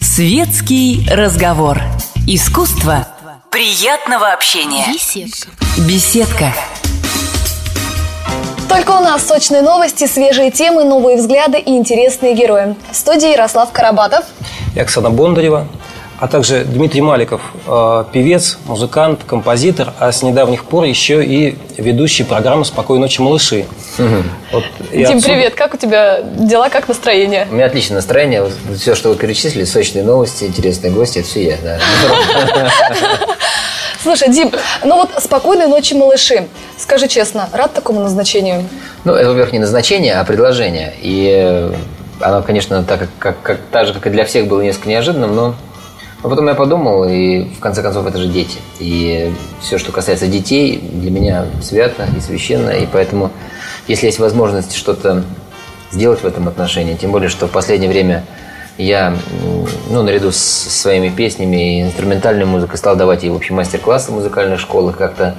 Светский разговор. Искусство приятного общения. Беседка. Беседка. Только у нас сочные новости, свежие темы, новые взгляды и интересные герои. В студии Ярослав Карабатов. и Оксана Бондарева, а также Дмитрий Маликов, э, певец, музыкант, композитор, а с недавних пор еще и ведущий программы «Спокойной ночи, малыши». Вот Дим, отсюда- привет, как у тебя дела, как настроение? У меня отличное настроение. Все, что вы перечислили, сочные новости, интересные гости, это все я. Да. Слушай, Дим, ну вот спокойной ночи, малыши. Скажи честно, рад такому назначению? Ну, это, во-первых, не назначение, а предложение. И э, оно, конечно, так, как, как- так же, как и для всех, было несколько неожиданным, но, но потом я подумал, и в конце концов это же дети. И все, что касается детей, для меня свято и священно, и поэтому, если есть возможность что-то сделать в этом отношении, тем более, что в последнее время я, ну, наряду с своими песнями и инструментальной музыкой стал давать и, в общем, мастер-классы в музыкальных школах, как-то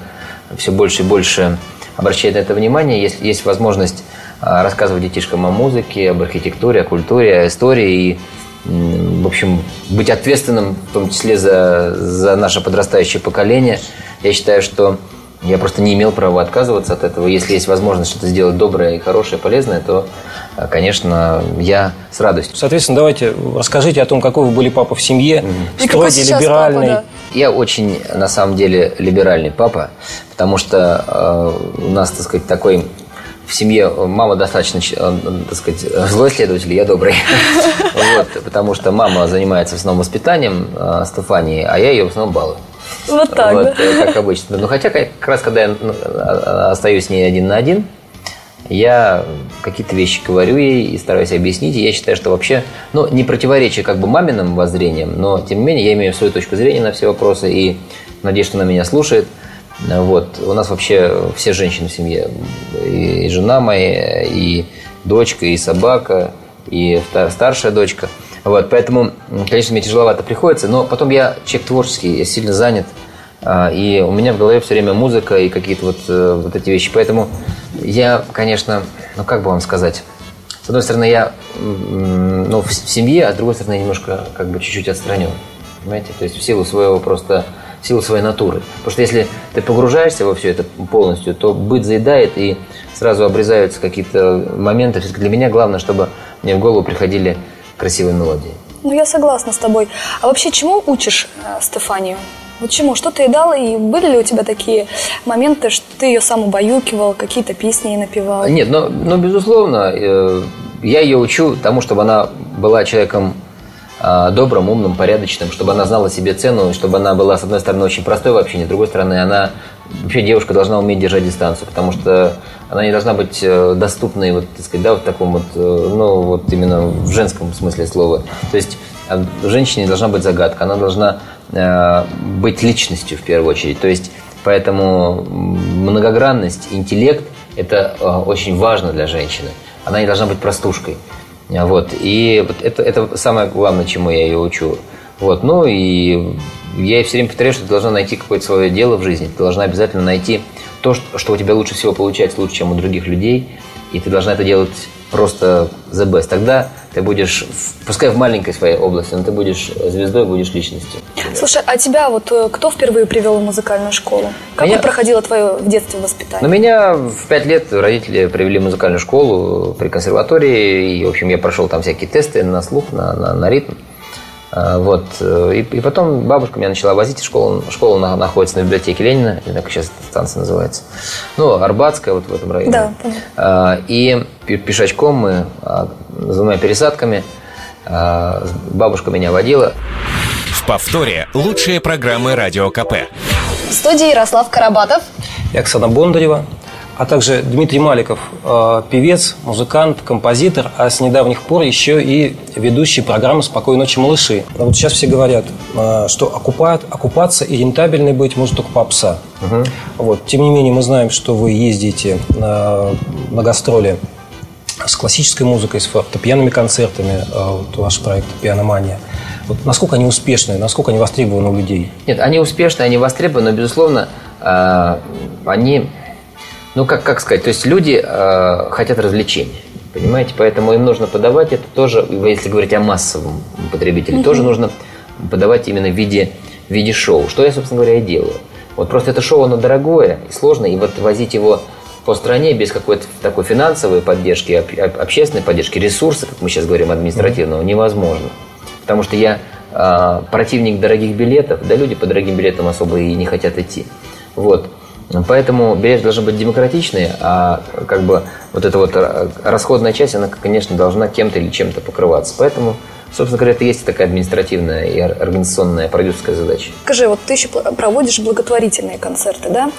все больше и больше обращать на это внимание. Если есть возможность а, рассказывать детишкам о музыке, об архитектуре, о культуре, о истории и, в общем, быть ответственным, в том числе за, за наше подрастающее поколение, я считаю, что я просто не имел права отказываться от этого. Если есть возможность что-то сделать доброе и хорошее, полезное, то, а, конечно, я с радостью. Соответственно, давайте расскажите о том, какой вы были папа в семье, какой строгий, либеральный. папа, Я очень, на самом деле, либеральный папа, потому что э, у нас, так сказать, такой в семье мама достаточно, э, так сказать, злой следователь, я добрый. Вот, потому что мама занимается в основном воспитанием э, Стефании, а я ее в основном балую. Вот так, Вот, да? э, как обычно. Ну, хотя как раз, когда я ну, а- остаюсь с ней один на один, я какие-то вещи говорю ей и стараюсь объяснить. И я считаю, что вообще, ну, не противоречие как бы маминым воззрениям, но, тем не менее, я имею свою точку зрения на все вопросы и надеюсь, что она меня слушает. Вот. У нас вообще все женщины в семье. И жена моя, и дочка, и собака, и старшая дочка. Вот. Поэтому, конечно, мне тяжеловато приходится, но потом я человек творческий, я сильно занят. А, И у меня в голове все время музыка и какие-то вот, э, вот эти вещи. Поэтому я, конечно, ну как бы вам сказать, с одной стороны, я ну, в семье, а с другой стороны, я немножко как бы чуть-чуть отстранен. Понимаете? То есть в силу своего просто в силу своей натуры. Потому что если ты погружаешься во все это полностью, то быт заедает и сразу обрезаются какие-то моменты. Все-таки для меня главное, чтобы мне в голову приходили красивые мелодии. Ну, я согласна с тобой. А вообще, чему учишь э, Стефанию? Вот чему? Что ты ей дал? И были ли у тебя такие моменты, что ты ее сам убаюкивал, какие-то песни ей напевал? Нет, но, но безусловно, э, я ее учу тому, чтобы она была человеком добрым, умным, порядочным, чтобы она знала себе цену, чтобы она была, с одной стороны, очень простой в общении, с другой стороны, она вообще девушка должна уметь держать дистанцию, потому что она не должна быть э, доступной, вот, так сказать, да, в таком вот, э, ну, вот именно в женском смысле слова. То есть а, женщине должна быть загадка, она должна э, быть личностью в первую очередь. То есть поэтому многогранность, интеллект – это э, очень важно для женщины. Она не должна быть простушкой. А, Вот. И вот это, это самое главное, чему я ее учу. Вот. Ну и я ей все время повторяю, что ты должна найти какое-то свое дело в жизни. Ты должна обязательно найти то, что, что у тебя лучше всего получается, лучше, чем у других людей. И ты должна это делать просто the best. Тогда ты будешь, пускай в маленькой своей области, но ты будешь звездой, будешь личностью. Слушай, а тебя вот э, кто впервые привел в музыкальную школу? Как Меня- проходило твое в детстве воспитание? Но меня в пять лет родители привели в музыкальную школу при консерватории. И, в общем, я прошел там всякие тесты на слух, на, на, на ритм. А, Вот. э, И, и потом бабушка меня начала возить в школу. Школа на- находится на библиотеке Ленина, знаю, как сейчас эта станция называется. Ну, Арбатская, вот в этом районе. Да, понятно. А, И пе- пешочком мы а, с двумя пересадками а, бабушка меня водила. В повторе лучшие программы Радио КП. В студии Ярослав Карабатов. и Оксана Бондарева, а также Дмитрий Маликов, э, певец, музыкант, композитор, а с недавних пор еще и ведущий программы «Спокойной ночи, малыши». А Вот сейчас все говорят, э, что окупать, окупаться и рентабельной быть может только попса. Вот. Тем не менее, мы знаем, что вы ездите на, на гастроли с классической музыкой, с фортепианными концертами, э, вот ваш проект «Пианомания». Вот насколько они успешны, насколько они востребованы у людей? Нет, они успешны, они востребованы, но, безусловно, они, Ну, как, как сказать, то есть люди э, хотят развлечения, понимаете? Поэтому им нужно подавать это тоже, если говорить о массовом потребителе, тоже нужно подавать именно в виде, в виде шоу. Что я, собственно говоря, и делаю. Вот просто это шоу, оно дорогое и сложное, и вот возить его по стране без какой-то такой финансовой поддержки, об- об- общественной поддержки, ресурса, как мы сейчас говорим, административного, невозможно. Потому что я а, противник дорогих билетов, да люди по дорогим билетам особо и не хотят идти. Вот. Поэтому билеты должны быть демократичные, а как бы вот эта вот ра- расходная часть, она, конечно, должна кем-то или чем-то покрываться. Поэтому, собственно говоря, это и есть такая административная и ор- организационная продюсерская задача. Скажи, вот ты еще проводишь благотворительные концерты, да?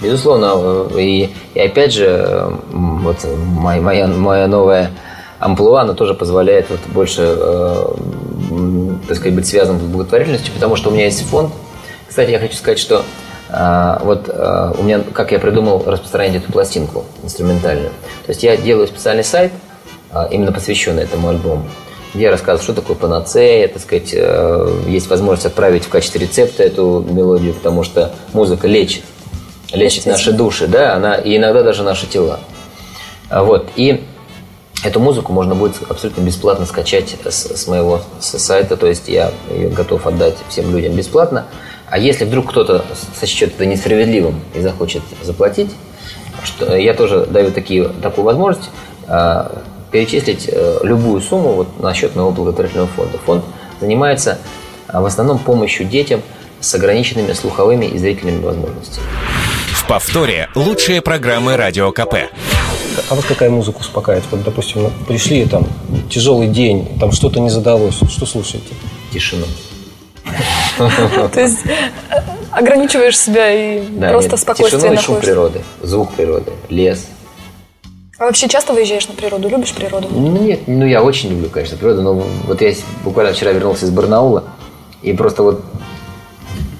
Безусловно, э, и, и опять же, э, вот моя, моя, моя новая амплуа, она тоже позволяет вот больше, э, так сказать, быть связанным с благотворительностью, потому что у меня есть фонд. Кстати, я хочу сказать, что э, вот э, у меня, как я придумал распространять эту пластинку инструментальную. То есть я делаю специальный сайт, э, именно посвященный этому альбому, где я рассказываю, что такое панацея, так сказать, э, есть возможность отправить в качестве рецепта эту мелодию, потому что музыка лечит лечит наши души, да, она и иногда даже наши тела. А Вот и эту музыку можно будет абсолютно бесплатно скачать с, с моего с сайта, то есть я ее готов отдать всем людям бесплатно. А если вдруг кто-то сочтет это несправедливым и захочет заплатить, что я тоже даю такие, такую возможность а, перечислить э, любую сумму вот, на счет моего благотворительного фонда. Фонд занимается а, в основном помощью детям с ограниченными слуховыми и зрительными возможностями. В повторе лучшие программы Радио КП. А вот какая музыка успокаивает? Вот, допустим, пришли, там, тяжелый день, там что-то не задалось. Что слушаете? Тишину. То есть э, ограничиваешь себя и просто спокойствие и шум находишь. природы, звук природы, лес. А вообще часто выезжаешь на природу? Любишь природу? Ну, нет, ну я очень люблю, конечно, природу, но вот я буквально вчера вернулся из Барнаула и просто вот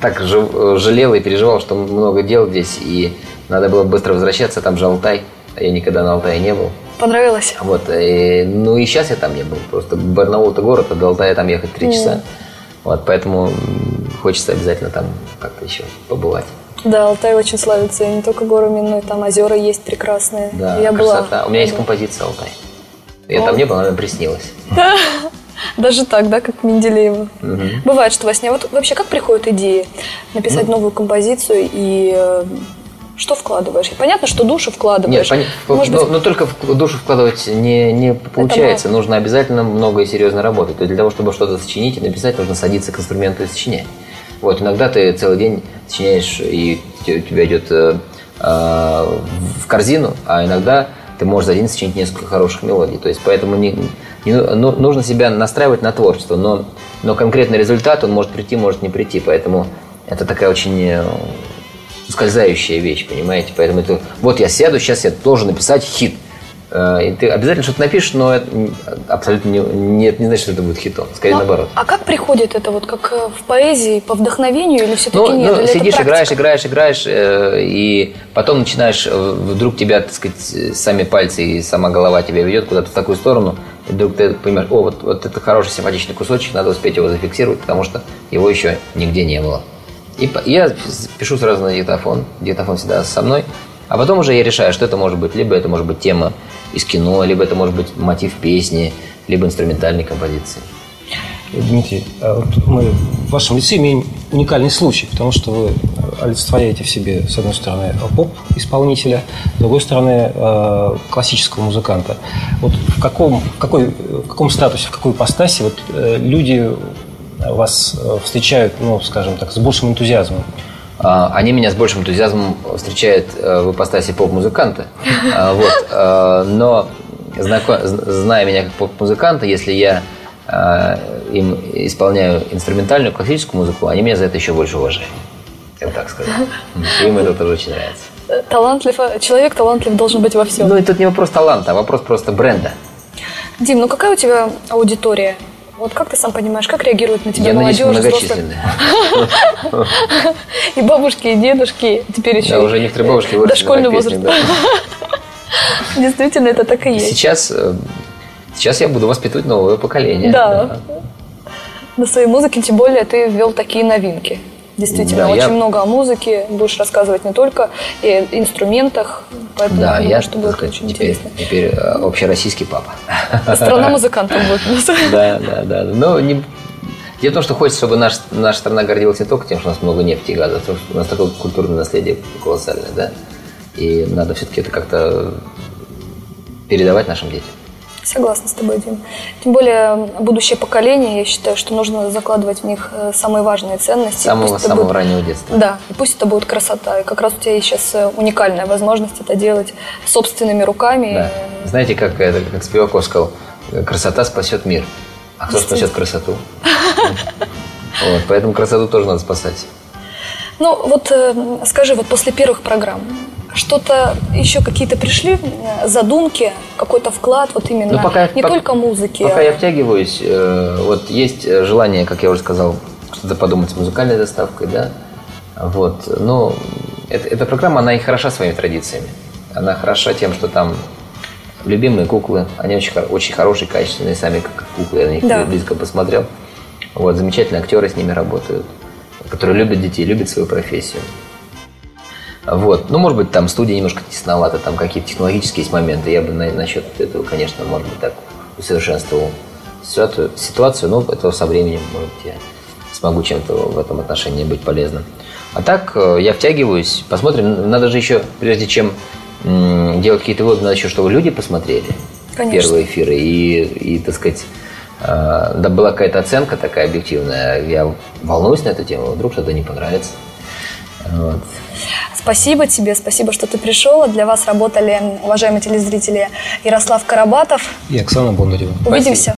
так жи- жалел и переживал, что много дел здесь, и надо было быстро возвращаться, там же Алтай, а я никогда на Алтае не был. Понравилось? Вот, и- ну и сейчас я там не был, просто Барнаул это город, а до Алтая там ехать три часа. Вот, поэтому хочется обязательно там как-то еще побывать. Да, Алтай очень славится, и не только горами, но и там озера есть прекрасные. Да, Я была. красота. У меня есть композиция Алтай. Я там не был, она приснилась. Даже так, да, как Менделеева. Бывает, что во сне. Вот вообще, как приходят идеи написать Ну. новую композицию и э, что вкладываешь? Понятно, что душу вкладываешь. Нет, Может но, быть, но только в душу вкладывать не, не получается. Нужно обязательно много и серьезно работать. То есть для того, чтобы что-то сочинить и написать, нужно садиться к инструменту и сочинять. Вот, иногда ты целый день сочиняешь, и у тебя идет э, э, в корзину, а иногда ты можешь за день сочинить несколько хороших мелодий. То есть поэтому не, не ну- ну- нужно себя настраивать на творчество, но, но конкретный результат, он может прийти, может не прийти. Поэтому это такая очень э, ускользающая вещь, понимаете? Поэтому это, вот я сяду, сейчас я должен написать хит. Э, И ты обязательно что-то напишешь, но это абсолютно не, не, не значит, что это будет хитом. Скорее ну, наоборот. А как приходит это вот как э, в поэзии по вдохновению или все-таки Ну, нет? ну, Или сидишь, играешь, играешь, играешь, э, и потом начинаешь, э, вдруг тебя, так сказать, сами пальцы и сама голова тебя ведет куда-то в такую сторону, и вдруг ты понимаешь, о, вот, вот это хороший симпатичный кусочек, надо успеть его зафиксировать, потому что его еще нигде не было. И я пишу сразу на диктофон, диктофон всегда со мной, а потом уже я решаю, что это может быть. Либо это может быть тема из кино, либо это может быть мотив песни, либо инструментальной композиции. Дмитрий, а вот мы в вашем лице имеем уникальный случай, потому что вы олицетворяете в себе, с одной стороны, поп-исполнителя, с другой стороны, э, классического музыканта. Вот в каком, какой, в каком статусе, в какой ипостаси вот, э, люди вас э, встречают, ну, скажем так, с большим энтузиазмом? А, Они меня с большим энтузиазмом встречают э, в ипостаси поп-музыканта. А, Вот. э, Но, зная меня как поп-музыканта, если я им исполняю инструментальную классическую музыку, они меня за это еще больше уважают. Я бы так сказал. Им это тоже очень нравится. Талантлив, человек талантлив должен быть во всем. Ну, и тут не вопрос таланта, а вопрос просто бренда. Дим, ну какая у тебя аудитория? Вот как ты сам понимаешь, как реагирует на тебя Я надеюсь, молодежь, взрослые? многочисленные. И бабушки, и дедушки, теперь еще Да, уже некоторые бабушки выросли дошкольный возраст. Действительно, это так и есть. Сейчас, э, сейчас я буду воспитывать новое поколение. Да. На своей музыке, тем более, ты ввел такие новинки. Действительно, Да, очень я- много о музыке. Будешь рассказывать не только и инструментах, поэтому Да, я думаю, я, что будет очень теперь, интересно. теперь э, общероссийский папа. Страна музыкантов будет у нас. Да, да, да. Но не... Дело в том, что хочется, чтобы наш, наша страна гордилась не только тем, что у нас много нефти и газа, а то, что у нас такое культурное наследие колоссальное, да? И надо все-таки это как-то передавать нашим детям. Согласна с тобой, Дим. Тем более будущее поколение, я считаю, что нужно закладывать в них э, самые важные ценности. Самого, самого будет- раннего детства. Да, и пусть это будет красота. И как раз у тебя есть сейчас э, уникальная возможность это делать собственными руками. Да. Знаете, как, это, как Спиваков сказал, красота спасет мир. А кто спасет красоту? Вот, поэтому красоту тоже надо спасать. Ну, вот э, скажи, вот после первых программ, что-то еще какие-то пришли э, задумки, какой-то вклад, вот именно Ну, пока- не пока- только музыки. Пока а- я втягиваюсь, э, вот есть э, желание, как я уже сказал, что-то подумать с музыкальной доставкой, да. Вот. Но эта, эта программа, она и хороша своими традициями. Она хороша тем, что там любимые куклы, они очень, очень хорошие, качественные, сами как куклы, я на них Да. близко посмотрел. Вот, замечательные актеры с ними работают, которые любят детей, любят свою профессию. Вот. Ну, может быть, там студия немножко тесновата, там какие-то технологические есть моменты. Я бы на, насчет этого, конечно, может быть, так усовершенствовал ситуацию, ситуацию, но это со временем, может быть, я смогу чем-то в этом отношении быть полезным. А так, э, я втягиваюсь, посмотрим. Надо же еще, прежде чем делать какие-то выводы, надо еще, чтобы люди посмотрели Конечно. первые эфиры. И, и, так сказать, э, да была какая-то оценка такая объективная. Я волнуюсь на эту тему, вдруг что-то не понравится. Вот. Спасибо тебе, спасибо, что ты пришел. Для вас работали, уважаемые телезрители, Ярослав Карабатов. И Оксана Бондарева. Увидимся